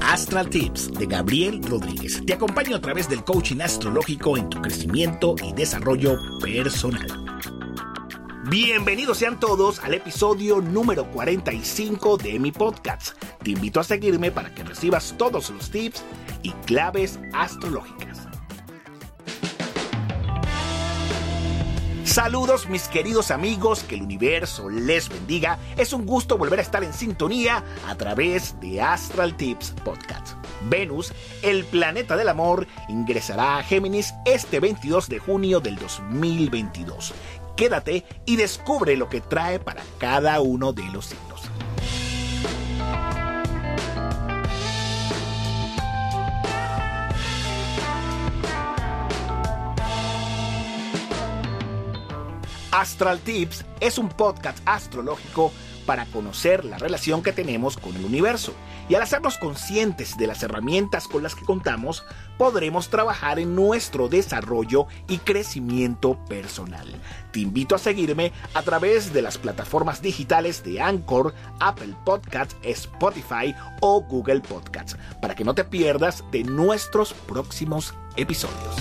Astral Tips de Gabriel Rodríguez. Te acompaño a través del coaching astrológico en tu crecimiento y desarrollo personal. Bienvenidos sean todos al episodio número 45 de mi podcast. Te invito a seguirme para que recibas todos los tips y claves astrológicas. Saludos mis queridos amigos, que el universo les bendiga. Es un gusto volver a estar en sintonía a través de Astral Tips Podcast. Venus, el planeta del amor, ingresará a Géminis este 22 de junio del 2022. Quédate y descubre lo que trae para cada uno de los signos. Astral Tips es un podcast astrológico para conocer la relación que tenemos con el universo. Y al hacernos conscientes de las herramientas con las que contamos, podremos trabajar en nuestro desarrollo y crecimiento personal. Te invito a seguirme a través de las plataformas digitales de Anchor, Apple Podcasts, Spotify o Google Podcasts, para que no te pierdas de nuestros próximos episodios.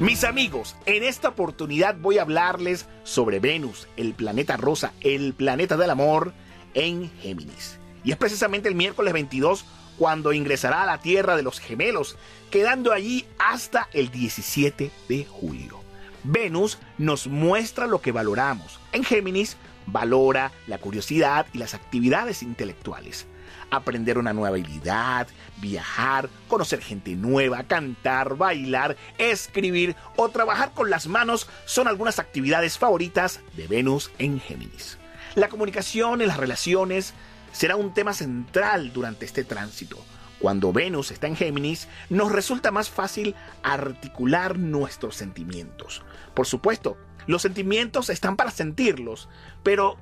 Mis amigos, en esta oportunidad voy a hablarles sobre Venus, el planeta rosa, el planeta del amor en Géminis. Y es precisamente el miércoles 22 cuando ingresará a la Tierra de los Gemelos, quedando allí hasta el 17 de julio. Venus nos muestra lo que valoramos. En Géminis valora la curiosidad y las actividades intelectuales aprender una nueva habilidad, viajar, conocer gente nueva, cantar, bailar, escribir o trabajar con las manos son algunas actividades favoritas de Venus en Géminis. La comunicación en las relaciones será un tema central durante este tránsito. Cuando Venus está en Géminis, nos resulta más fácil articular nuestros sentimientos. Por supuesto, los sentimientos están para sentirlos, pero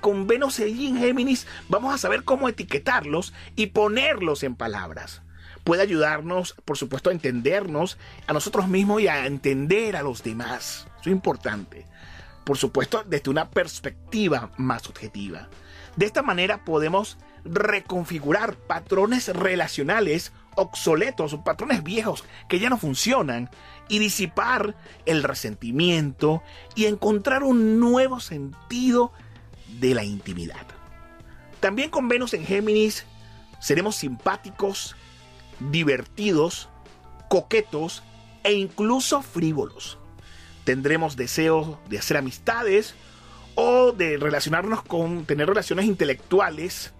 con Venus y en Géminis vamos a saber cómo etiquetarlos y ponerlos en palabras. Puede ayudarnos, por supuesto, a entendernos a nosotros mismos y a entender a los demás. Eso es importante. Por supuesto, desde una perspectiva más objetiva. De esta manera podemos reconfigurar patrones relacionales obsoletos patrones viejos que ya no funcionan y disipar el resentimiento y encontrar un nuevo sentido de la intimidad. También con Venus en Géminis seremos simpáticos, divertidos, coquetos e incluso frívolos. Tendremos deseos de hacer amistades o de relacionarnos con tener relaciones intelectuales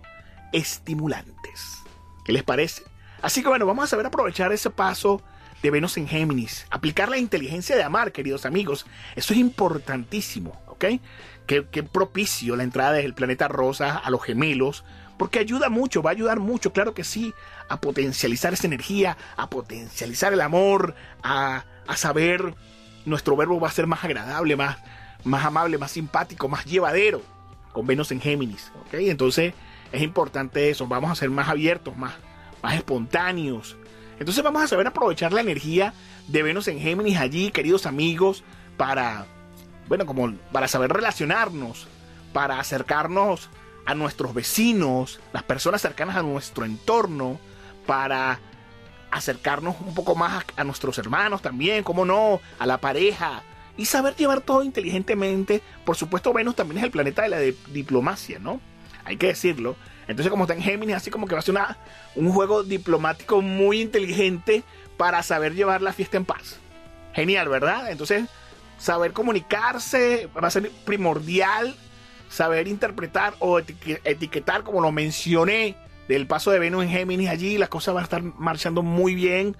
estimulantes. ¿Qué les parece? Así que bueno, vamos a saber aprovechar ese paso de Venus en Géminis. Aplicar la inteligencia de amar, queridos amigos. Eso es importantísimo, ¿ok? Qué, propicio la entrada del planeta rosa a los gemelos. Porque ayuda mucho, va a ayudar mucho, claro que sí, a potencializar esa energía, a potencializar el amor, a, saber nuestro verbo va a ser más agradable, más, más amable, más simpático, más llevadero con Venus en Géminis. ¿ok? Entonces es importante eso, vamos a ser más abiertos, más, más espontáneos. Entonces vamos a saber aprovechar la energía de Venus en Géminis allí, queridos amigos, para, bueno, como para saber relacionarnos, para acercarnos a nuestros vecinos, las personas cercanas a nuestro entorno, para acercarnos un poco más a, nuestros hermanos también, como no, a la pareja, y saber llevar todo inteligentemente. Por supuesto, Venus también es el planeta de la diplomacia, ¿no? Hay que decirlo. Entonces, como está en Géminis, así como que va a ser una, un juego diplomático muy inteligente para saber llevar la fiesta en paz. Genial, ¿verdad? Entonces, saber comunicarse va a ser primordial. Saber interpretar o etiquetar, como lo mencioné, del paso de Venus en Géminis allí, las cosas van a estar marchando muy bien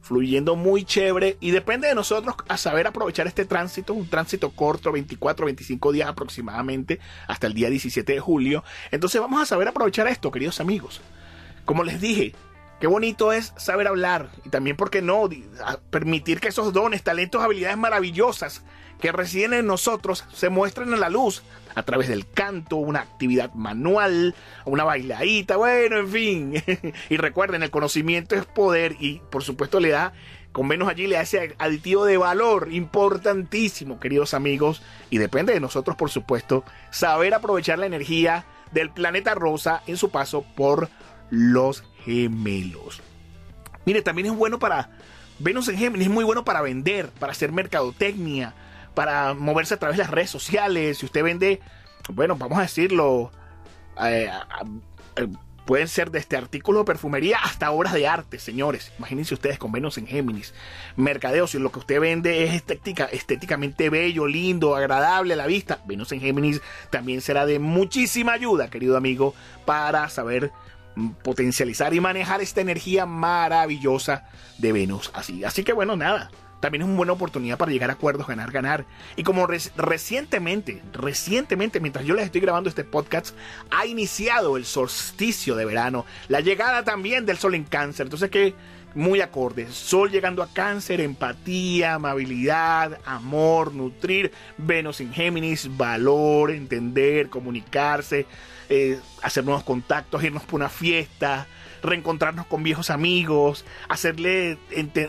fluyendo muy chévere y depende de nosotros a saber aprovechar este tránsito, un tránsito corto, 24, 25 días aproximadamente, hasta el día 17 de julio. Entonces vamos a saber aprovechar esto, queridos amigos. Como les dije, Qué bonito es saber hablar y también, ¿por qué no? Permitir que esos dones, talentos, habilidades maravillosas que residen en nosotros se muestren a la luz a través del canto, una actividad manual, una bailadita, bueno, en fin. y recuerden, el conocimiento es poder y por supuesto le da, con menos allí le da ese aditivo de valor importantísimo, queridos amigos. Y depende de nosotros, por supuesto, saber aprovechar la energía del planeta rosa en su paso por los gemelos. Mire, también es bueno para Venus en Géminis, es muy bueno para vender, para hacer mercadotecnia, para moverse a través de las redes sociales. Si usted vende, bueno, vamos a decirlo, eh, eh, pueden ser desde artículos de perfumería hasta obras de arte, señores. Imagínense ustedes con Venus en Géminis. Mercadeo, si lo que usted vende es estética, estéticamente bello, lindo, agradable a la vista, Venus en Géminis también será de muchísima ayuda, querido amigo, para saber potencializar y manejar esta energía maravillosa de Venus. Así, así que bueno, nada también es una buena oportunidad para llegar a acuerdos, ganar, ganar. Y como recientemente, recientemente, mientras yo les estoy grabando este podcast, ha iniciado el solsticio de verano, la llegada también del sol en cáncer. Entonces que muy acorde. Sol llegando a cáncer, empatía, amabilidad, amor, nutrir. Venus en Géminis, valor, entender, comunicarse, eh, hacer nuevos contactos, irnos por una fiesta reencontrarnos con viejos amigos, hacerle,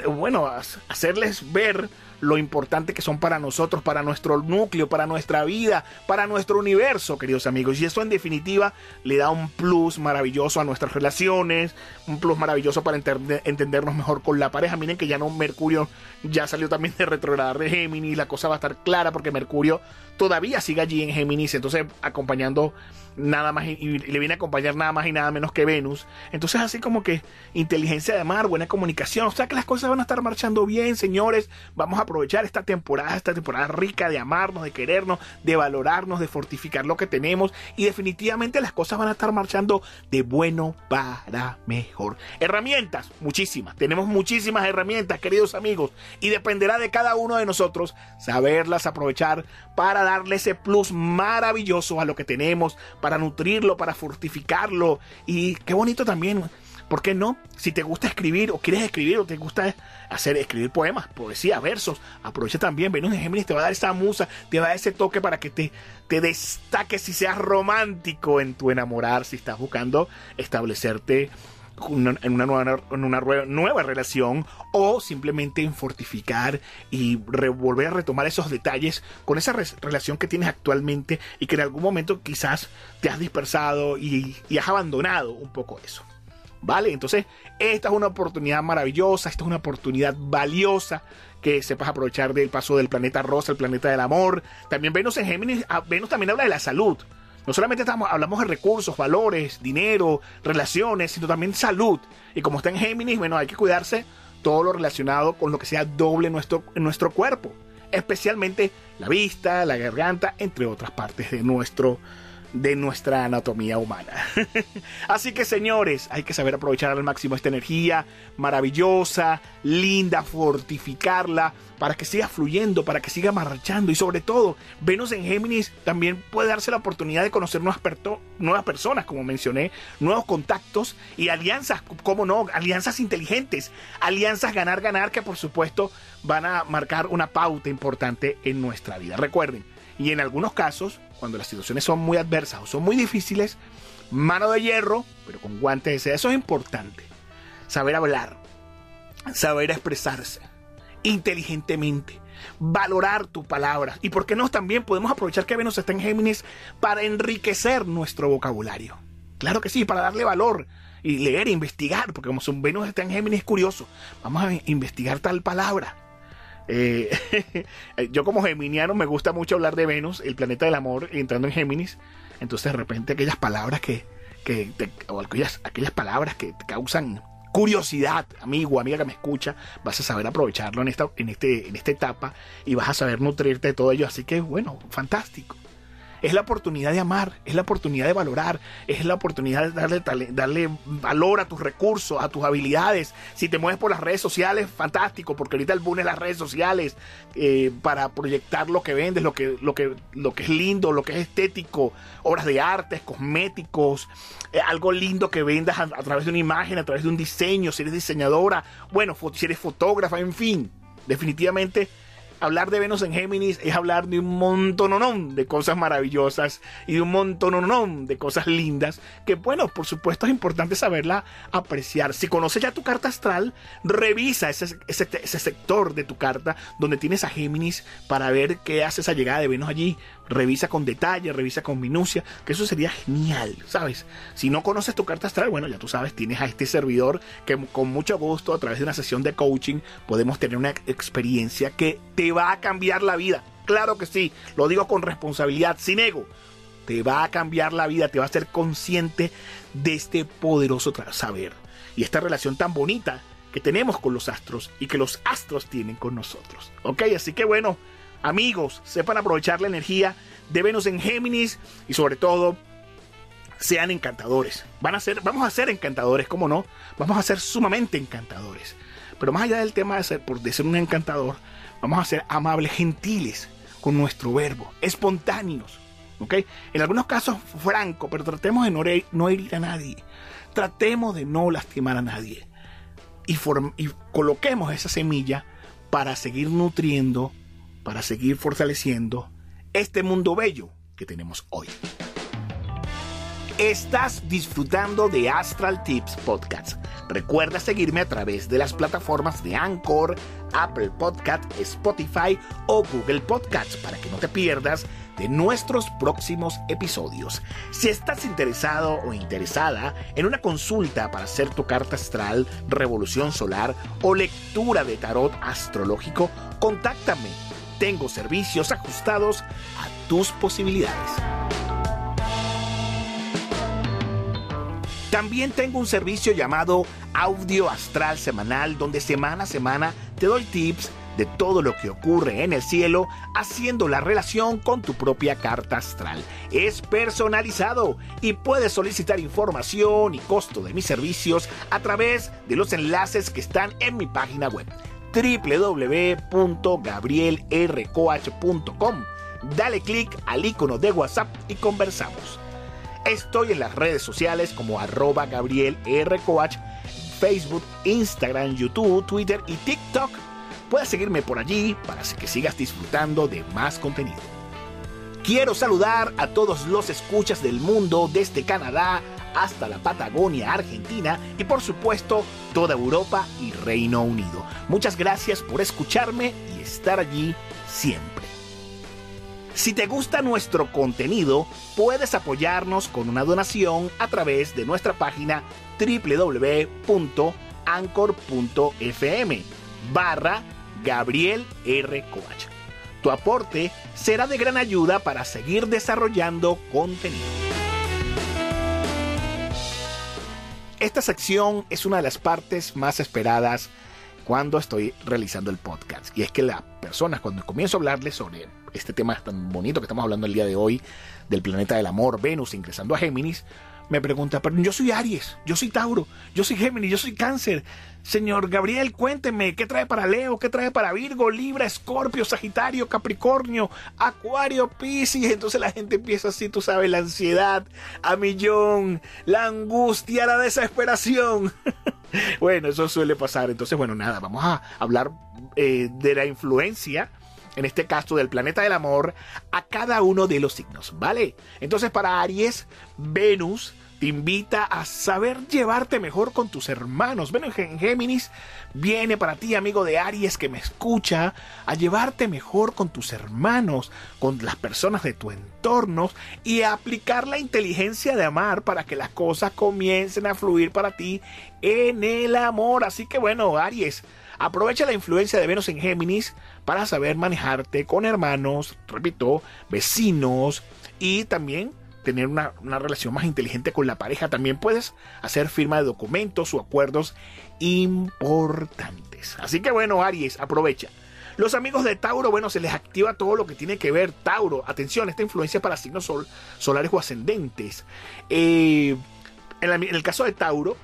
bueno, hacerles ver lo importante que son para nosotros, para nuestro núcleo, para nuestra vida, para nuestro universo, queridos amigos. Y eso en definitiva le da un plus maravilloso a nuestras relaciones, un plus maravilloso para entendernos mejor con la pareja. Miren que ya no Mercurio ya salió también de retrogradar de Géminis, la cosa va a estar clara porque Mercurio todavía sigue allí en Géminis, entonces acompañando nada más y, le viene a acompañar nada más y nada menos que Venus. Entonces así como que inteligencia de mar, buena comunicación, o sea que las cosas van a estar marchando bien, señores. Vamos a aprovechar esta temporada, esta temporada rica de amarnos, de querernos, de valorarnos, de fortificar lo que tenemos y definitivamente las cosas van a estar marchando de bueno para mejor. Herramientas, muchísimas. Tenemos muchísimas herramientas, queridos amigos, y dependerá de cada uno de nosotros saberlas aprovechar para darle ese plus maravilloso a lo que tenemos, para nutrirlo, para fortificarlo. Y qué bonito también. ¿Por qué no? Si te gusta escribir o quieres escribir o te gusta hacer escribir poemas, poesía, versos, aprovecha también. Venus de Géminis te va a dar esa musa, te va a dar ese toque para que te, te destaques y seas romántico en tu enamorar si estás buscando establecerte en una nueva, en una nueva relación o simplemente en fortificar y volver a retomar esos detalles con esa relación que tienes actualmente y que en algún momento quizás te has dispersado y, y has abandonado un poco eso. ¿Vale? Entonces, esta es una oportunidad maravillosa, esta es una oportunidad valiosa que sepas aprovechar del paso del planeta rosa, el planeta del amor. También Venus en Géminis, ah, Venus también habla de la salud. No solamente estamos, hablamos de recursos, valores, dinero, relaciones, sino también salud. Y como está en Géminis, bueno, hay que cuidarse todo lo relacionado con lo que sea doble en nuestro, en nuestro cuerpo. Especialmente la vista, la garganta, entre otras partes de nuestro de nuestra anatomía humana. Así que señores, hay que saber aprovechar al máximo esta energía maravillosa, linda, fortificarla para que siga fluyendo, para que siga marchando y sobre todo, Venus en Géminis también puede darse la oportunidad de conocer nuevas, nuevas personas, como mencioné, nuevos contactos y alianzas, como no, alianzas inteligentes, alianzas ganar, ganar que por supuesto van a marcar una pauta importante en nuestra vida. Recuerden, y en algunos casos, cuando las situaciones son muy adversas o son muy difíciles, mano de hierro, pero con guantes de seda. Eso es importante. Saber hablar, saber expresarse inteligentemente, valorar tus palabras. Y por qué no, también podemos aprovechar que Venus está en Géminis para enriquecer nuestro vocabulario. Claro que sí, para darle valor y leer e investigar, porque como son Venus está en Géminis, es curioso. Vamos a investigar tal palabra eh, yo como geminiano me gusta mucho hablar de Venus, el planeta del amor, entrando en Géminis. Entonces de repente aquellas palabras que, aquellas, aquellas palabras que te causan curiosidad, amigo, amiga que me escucha, vas a saber aprovecharlo en esta, en este, en esta etapa y vas a saber nutrirte de todo ello. Así que bueno, fantástico. Es la oportunidad de amar, es la oportunidad de valorar, es la oportunidad de darle, darle valor a tus recursos, a tus habilidades. Si te mueves por las redes sociales, fantástico, porque ahorita el boom es las redes sociales eh, para proyectar lo que vendes, lo que, lo, que, lo que es lindo, lo que es estético, obras de arte, cosméticos, eh, algo lindo que vendas a, a través de una imagen, a través de un diseño, si eres diseñadora, bueno, si eres fotógrafa, en fin. Definitivamente hablar de Venus en Géminis es hablar de un montón de cosas maravillosas y de un montón de cosas lindas que, bueno, por supuesto es importante saberla apreciar. Si conoces ya tu carta astral, revisa ese, ese sector de tu carta donde tienes a Géminis para ver qué hace esa llegada de Venus allí revisa con detalle, revisa con minucia, que eso sería genial, ¿sabes? Si no conoces tu carta astral, bueno, ya tú sabes, tienes a este servidor que con mucho gusto a través de una sesión de coaching podemos tener una experiencia que va a cambiar la vida. Claro que sí, lo digo con responsabilidad, sin ego. Te va a cambiar la vida, te va a hacer consciente de este poderoso saber y esta relación tan bonita que tenemos con los astros y que los astros tienen con nosotros. ¿Ok? Así que bueno, amigos, sepan aprovechar la energía de Venus en Géminis y sobre todo sean encantadores. Van a ser, vamos a ser encantadores, ¿cómo no? Vamos a ser sumamente encantadores. Pero más allá del tema de ser, de ser un encantador, vamos a ser amables, gentiles con nuestro verbo, espontáneos. ¿ok? En algunos casos franco, pero tratemos de no, no herir a nadie. Tratemos de no lastimar a nadie. Y, y coloquemos esa semilla para seguir nutriendo para seguir fortaleciendo este mundo bello que tenemos hoy. Estás disfrutando de Astral Tips Podcast. Recuerda seguirme a través de las plataformas de Anchor, Apple Podcast, Spotify o Google Podcasts para que no te pierdas de nuestros próximos episodios. Si estás interesado o interesada en una consulta para hacer tu carta astral, revolución solar o lectura de tarot astrológico, contáctame tengo servicios ajustados a tus posibilidades. También tengo un servicio llamado Audio Astral Semanal donde semana a semana te doy tips de todo lo que ocurre en el cielo haciendo la relación con tu propia carta astral. Es personalizado y puedes solicitar información y costo de mis servicios a través de los enlaces que están en mi página web www.gabrielrcoach.com. Dale clic al icono de WhatsApp y conversamos. Estoy en las redes sociales como arroba Gabriel Facebook, Instagram, YouTube, Twitter y TikTok. Puedes seguirme por allí para que sigas disfrutando de más contenido. Quiero saludar a todos los escuchas del mundo desde Canadá hasta la Patagonia Argentina y por supuesto toda Europa y Reino Unido. Muchas gracias por escucharme y estar allí siempre. Si te gusta nuestro contenido, puedes apoyarnos con una donación a través de nuestra página www.anchor.fm barra Gabriel R. Tu aporte será de gran ayuda para seguir desarrollando contenido. Esta sección es una de las partes más esperadas cuando estoy realizando el podcast. Y es que las personas, cuando comienzo a hablarles sobre este tema tan bonito que estamos hablando el día de hoy, del planeta del amor, Venus ingresando a Géminis, me pregunta, pero yo soy Aries, yo soy Tauro, yo soy Géminis, yo soy Cáncer. Señor Gabriel, cuénteme, ¿qué trae para Leo? ¿Qué trae para Virgo, Libra, Escorpio, Sagitario, Capricornio, Acuario, Piscis? Entonces la gente empieza así, tú sabes, la ansiedad a millón, la angustia, la desesperación. bueno, eso suele pasar. Entonces, bueno, nada, vamos a hablar eh, de la influencia en este caso del planeta del amor, a cada uno de los signos, ¿vale? Entonces para Aries, Venus te invita a saber llevarte mejor con tus hermanos. Venus en Géminis viene para ti, amigo de Aries que me escucha, a llevarte mejor con tus hermanos, con las personas de tu entorno y a aplicar la inteligencia de amar para que las cosas comiencen a fluir para ti en el amor. Así que bueno, Aries, Aprovecha la influencia de Venus en Géminis para saber manejarte con hermanos, repito, vecinos y también tener una, relación más inteligente con la pareja. También puedes hacer firma de documentos o acuerdos importantes. Así que bueno, Aries, aprovecha. Los amigos de Tauro, bueno, se les activa todo lo que tiene que ver Tauro. Atención, esta influencia para signos sol, solares o ascendentes. Eh, en, el caso de Tauro,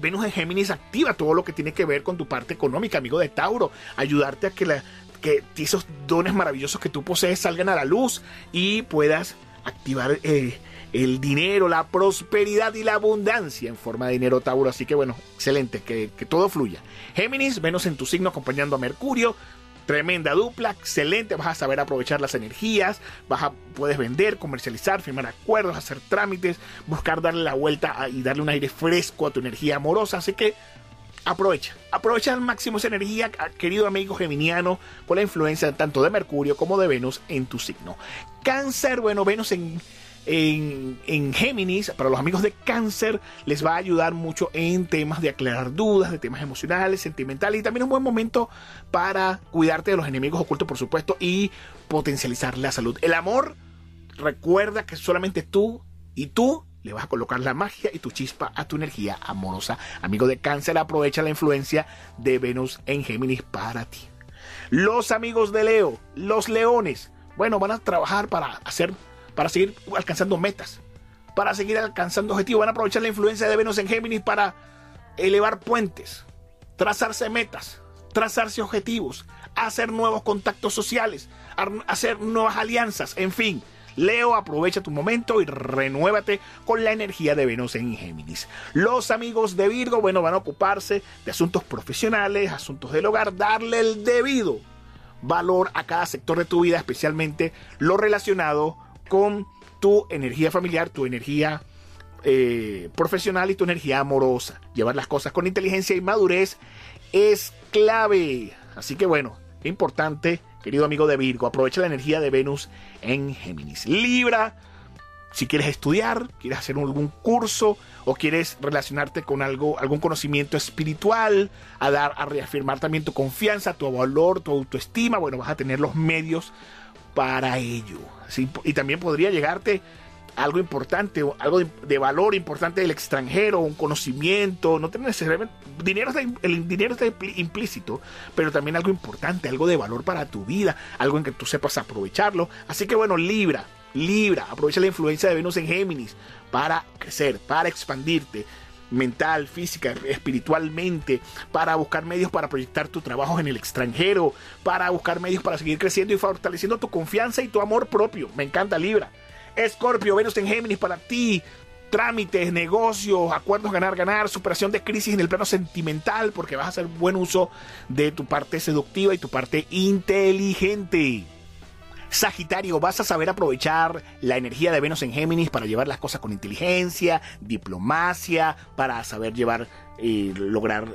Venus en Géminis activa todo lo que tiene que ver con tu parte económica, amigo de Tauro. Ayudarte a que, que esos dones maravillosos que tú posees salgan a la luz y puedas activar eh, el dinero, la prosperidad y la abundancia en forma de dinero Tauro. Así que bueno, excelente, que, que todo fluya. Géminis, Venus en tu signo acompañando a Mercurio. Tremenda dupla, excelente, vas a saber aprovechar las energías, vas a, puedes vender, comercializar, firmar acuerdos, hacer trámites, buscar darle la vuelta y darle un aire fresco a tu energía amorosa, así que aprovecha, aprovecha al máximo esa energía, querido amigo geminiano, por la influencia tanto de Mercurio como de Venus en tu signo. Cáncer, bueno, Venus en en, Géminis, para los amigos de cáncer, les va a ayudar mucho en temas de aclarar dudas, de temas emocionales, sentimentales y también un buen momento para cuidarte de los enemigos ocultos, por supuesto, y potencializar la salud. El amor, recuerda que solamente tú y tú le vas a colocar la magia y tu chispa a tu energía amorosa. Amigo de cáncer, aprovecha la influencia de Venus en Géminis para ti. Los amigos de Leo, los leones, bueno, van a trabajar para hacer para seguir alcanzando metas, para seguir alcanzando objetivos. Van a aprovechar la influencia de Venus en Géminis para elevar puentes, trazarse metas, trazarse objetivos, hacer nuevos contactos sociales, hacer nuevas alianzas, en fin. Leo, aprovecha tu momento y renuévate con la energía de Venus en Géminis. Los amigos de Virgo, bueno, van a ocuparse de asuntos profesionales, asuntos del hogar, darle el debido valor a cada sector de tu vida, especialmente lo relacionado con tu energía familiar, tu energía eh, profesional y tu energía amorosa. Llevar las cosas con inteligencia y madurez es clave. Así que bueno, importante, querido amigo de Virgo, aprovecha la energía de Venus en Géminis. Libra, si quieres estudiar, quieres hacer algún curso o quieres relacionarte con algo, algún conocimiento espiritual, a dar, a reafirmar también tu confianza, tu valor, tu autoestima, bueno, vas a tener los medios para ello. Y también podría llegarte algo importante, algo de, valor importante del extranjero, un conocimiento, no tener necesariamente dinero, el dinero está implícito, pero también algo importante, algo de valor para tu vida, algo en que tú sepas aprovecharlo. Así que bueno, Libra, Libra, aprovecha la influencia de Venus en Géminis para crecer, para expandirte, mental, física, espiritualmente, para buscar medios para proyectar tu trabajo en el extranjero, para buscar medios para seguir creciendo y fortaleciendo tu confianza y tu amor propio. Me encanta Libra. Escorpio, Venus en Géminis para ti. Trámites, negocios, acuerdos ganar, ganar, superación de crisis en el plano sentimental, porque vas a hacer buen uso de tu parte seductiva y tu parte inteligente. Sagitario, vas a saber aprovechar la energía de Venus en Géminis para llevar las cosas con inteligencia, diplomacia, para saber llevar y lograr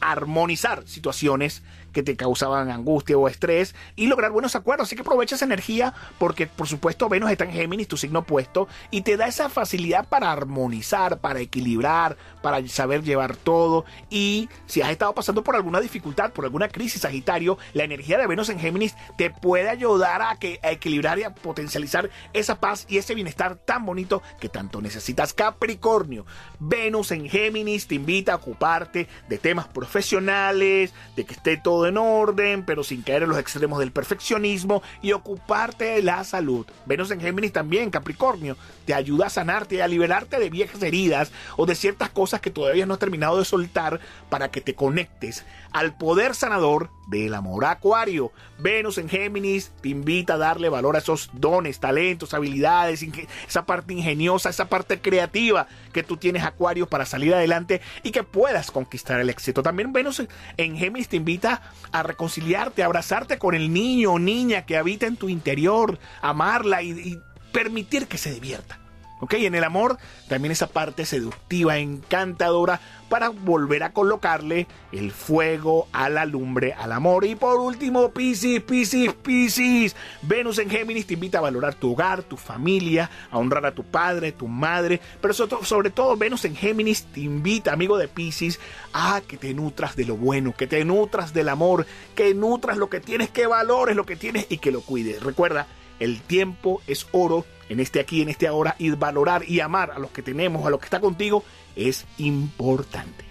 armonizar situaciones que te causaban angustia o estrés y lograr buenos acuerdos. Así que aprovecha esa energía porque, por supuesto, Venus está en Géminis, tu signo opuesto, y te da esa facilidad para armonizar, para equilibrar, para saber llevar todo. Y si has estado pasando por alguna dificultad, por alguna crisis, Sagitario, la energía de Venus en Géminis te puede ayudar a, que, a equilibrar y a potencializar esa paz y ese bienestar tan bonito que tanto necesitas. Capricornio, Venus en Géminis te invita a ocuparte de temas profesionales, de que esté todo en orden, pero sin caer en los extremos del perfeccionismo y ocuparte de la salud. Venus en Géminis también, Capricornio, te ayuda a sanarte, a liberarte de viejas heridas o de ciertas cosas que todavía no has terminado de soltar para que te conectes al poder sanador del amor. Acuario, Venus en Géminis te invita a darle valor a esos dones, talentos, habilidades, esa parte ingeniosa, esa parte creativa que tú tienes, Acuario, para salir adelante y que puedas conquistar el éxito. También Venus en Géminis te invita a reconciliarte, a abrazarte con el niño o niña que habita en tu interior, amarla y permitir que se divierta. ¿Ok? En el amor también esa parte seductiva, encantadora, para volver a colocarle el fuego a la lumbre, al amor. Y por último, Piscis, Piscis, Piscis. Venus en Géminis te invita a valorar tu hogar, tu familia, a honrar a tu padre, tu madre. Pero sobre todo, Venus en Géminis te invita, amigo de Piscis, a que te nutras de lo bueno, que te nutras del amor, que nutras lo que tienes, que valores lo que tienes y que lo cuides. Recuerda, el tiempo es oro en este aquí, en este ahora, y valorar y amar a los que tenemos, a los que está contigo, es importante.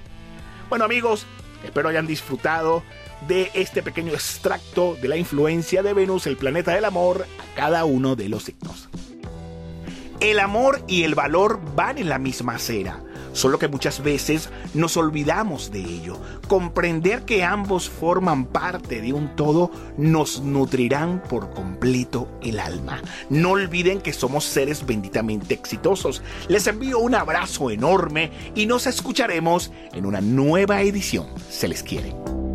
Bueno amigos, Espero hayan disfrutado de este pequeño extracto de la influencia de Venus, el planeta del amor, a cada uno de los signos. El amor y el valor van en la misma acera, solo que muchas veces nos olvidamos de ello. Comprender que ambos forman parte de un todo nos nutrirán por completo el alma. No olviden que somos seres benditamente exitosos. Les envío un abrazo enorme y nos escucharemos en una nueva edición. Se les quiere.